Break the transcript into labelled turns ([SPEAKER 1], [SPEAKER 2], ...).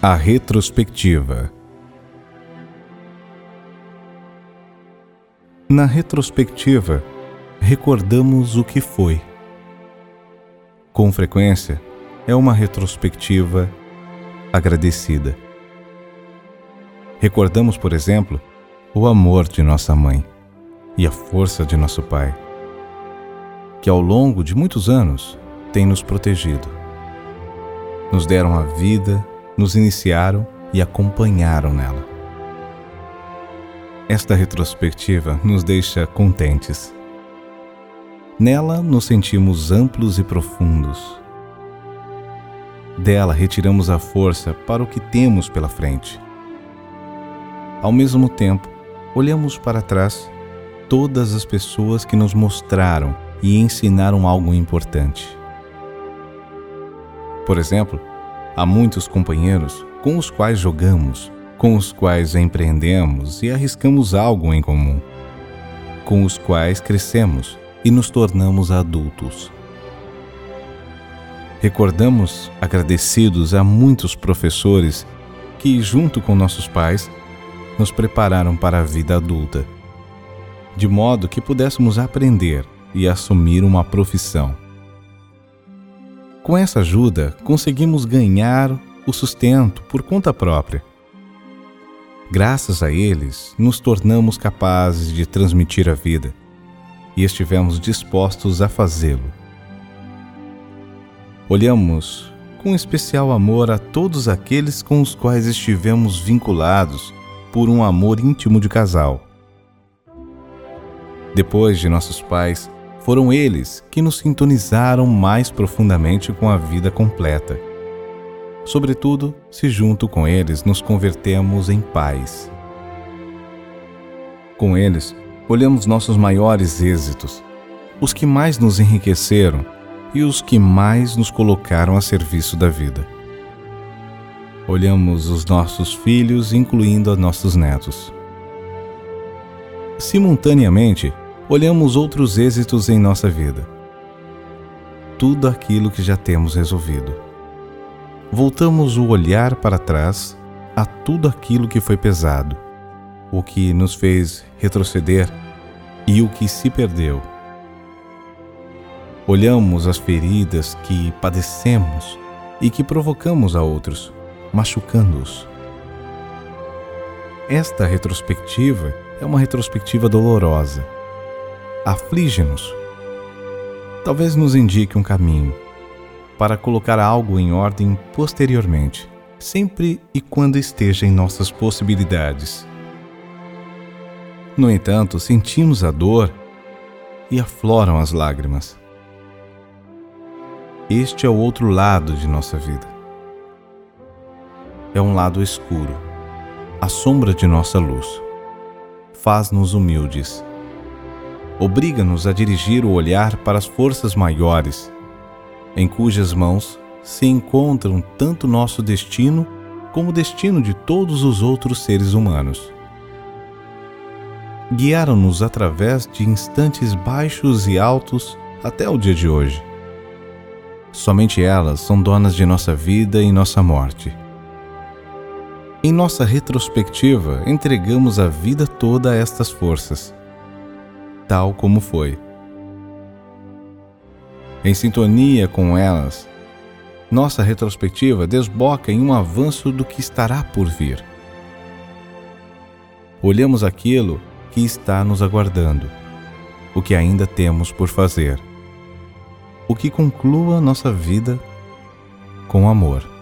[SPEAKER 1] A retrospectiva. Na retrospectiva, recordamos o que foi. Com frequência, é uma retrospectiva agradecida. Recordamos, por exemplo, o amor de nossa mãe e a força de nosso pai, que ao longo de muitos anos tem nos protegido. Nos deram a vida nos iniciaram e acompanharam nela. Esta retrospectiva nos deixa contentes. Nela nos sentimos amplos e profundos. Dela retiramos a força para o que temos pela frente. Ao mesmo tempo, olhamos para trás todas as pessoas que nos mostraram e ensinaram algo importante. Por exemplo, Há muitos companheiros com os quais jogamos, com os quais empreendemos e arriscamos algo em comum, com os quais crescemos e nos tornamos adultos. Recordamos agradecidos a muitos professores que, junto com nossos pais, nos prepararam para a vida adulta, de modo que pudéssemos aprender e assumir uma profissão com essa ajuda, conseguimos ganhar o sustento por conta própria. Graças a eles, nos tornamos capazes de transmitir a vida e estivemos dispostos a fazê-lo. Olhamos com especial amor a todos aqueles com os quais estivemos vinculados por um amor íntimo de casal. Depois de nossos pais, foram eles que nos sintonizaram mais profundamente com a vida completa. Sobretudo, se junto com eles nos convertemos em pais. Com eles, olhamos nossos maiores êxitos, os que mais nos enriqueceram e os que mais nos colocaram a serviço da vida. Olhamos os nossos filhos, incluindo os nossos netos. Simultaneamente, olhamos outros êxitos em nossa vida. Tudo aquilo que já temos resolvido. Voltamos o olhar para trás a tudo aquilo que foi pesado, o que nos fez retroceder e o que se perdeu. Olhamos as feridas que padecemos e que provocamos a outros, machucando-os. Esta retrospectiva é uma retrospectiva dolorosa aflige-nos. Talvez nos indique um caminho para colocar algo em ordem posteriormente, sempre e quando esteja em nossas possibilidades. No entanto, sentimos a dor e afloram as lágrimas. Este é o outro lado de nossa vida. É um lado escuro, a sombra de nossa luz. Faz-nos humildes obriga-nos a dirigir o olhar para as forças maiores, em cujas mãos se encontram tanto nosso destino como o destino de todos os outros seres humanos. Guiaram-nos através de instantes baixos e altos até o dia de hoje. Somente elas são donas de nossa vida e nossa morte. Em nossa retrospectiva, entregamos a vida toda a estas forças tal como foi. Em sintonia com elas, nossa retrospectiva desboca em um avanço do que estará por vir. Olhamos aquilo que está nos aguardando, o que ainda temos por fazer, o que conclua nossa vida com amor.